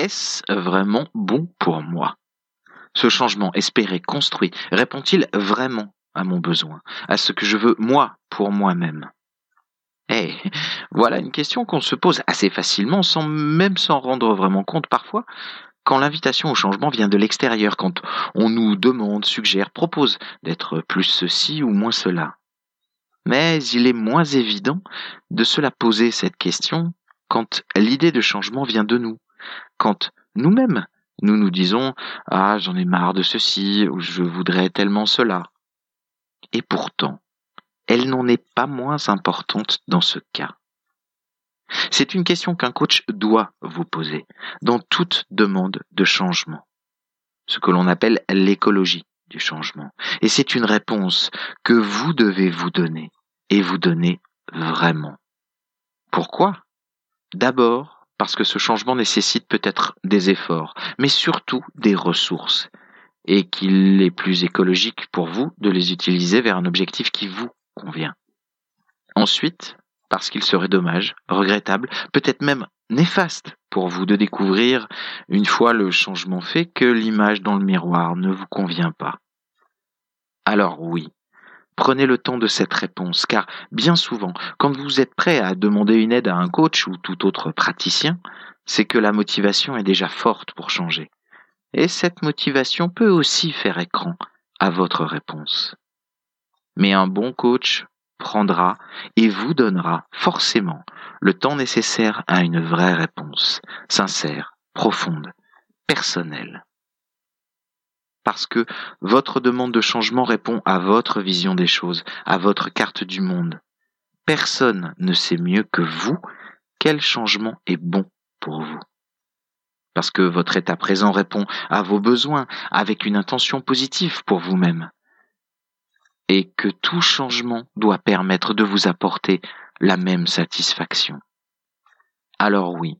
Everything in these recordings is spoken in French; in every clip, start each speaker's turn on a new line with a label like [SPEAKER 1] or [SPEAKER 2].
[SPEAKER 1] est-ce vraiment bon pour moi? Ce changement espéré, construit, répond-il vraiment à mon besoin, à ce que je veux moi pour moi-même? Eh, voilà une question qu'on se pose assez facilement sans même s'en rendre vraiment compte parfois quand l'invitation au changement vient de l'extérieur, quand on nous demande, suggère, propose d'être plus ceci ou moins cela. Mais il est moins évident de se la poser cette question quand l'idée de changement vient de nous, quand nous-mêmes nous nous disons Ah, j'en ai marre de ceci, ou je voudrais tellement cela. Et pourtant, elle n'en est pas moins importante dans ce cas. C'est une question qu'un coach doit vous poser dans toute demande de changement, ce que l'on appelle l'écologie du changement. Et c'est une réponse que vous devez vous donner, et vous donner vraiment. Pourquoi? D'abord parce que ce changement nécessite peut-être des efforts, mais surtout des ressources, et qu'il est plus écologique pour vous de les utiliser vers un objectif qui vous convient. Ensuite, parce qu'il serait dommage, regrettable, peut-être même néfaste pour vous de découvrir, une fois le changement fait, que l'image dans le miroir ne vous convient pas. Alors oui, prenez le temps de cette réponse, car bien souvent, quand vous êtes prêt à demander une aide à un coach ou tout autre praticien, c'est que la motivation est déjà forte pour changer. Et cette motivation peut aussi faire écran à votre réponse. Mais un bon coach prendra et vous donnera forcément le temps nécessaire à une vraie réponse, sincère, profonde, personnelle. Parce que votre demande de changement répond à votre vision des choses, à votre carte du monde. Personne ne sait mieux que vous quel changement est bon pour vous. Parce que votre état présent répond à vos besoins avec une intention positive pour vous-même et que tout changement doit permettre de vous apporter la même satisfaction. Alors oui,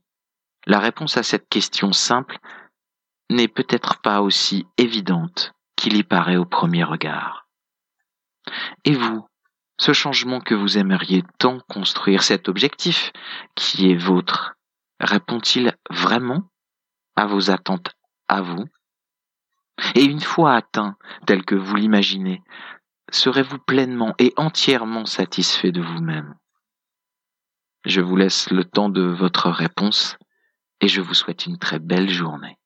[SPEAKER 1] la réponse à cette question simple n'est peut-être pas aussi évidente qu'il y paraît au premier regard. Et vous, ce changement que vous aimeriez tant construire, cet objectif qui est vôtre, répond-il vraiment à vos attentes à vous? Et une fois atteint, tel que vous l'imaginez, serez-vous pleinement et entièrement satisfait de vous-même? Je vous laisse le temps de votre réponse et je vous souhaite une très belle journée.